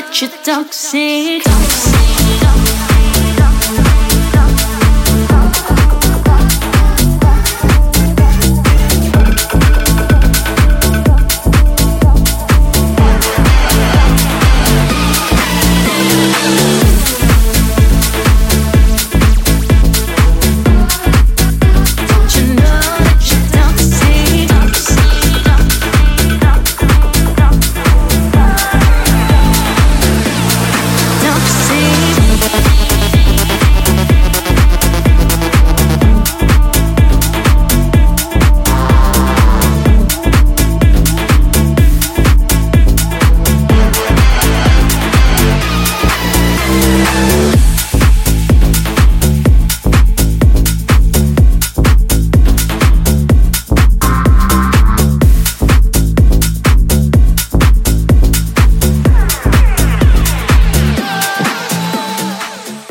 that you're toxic. toxic, toxic.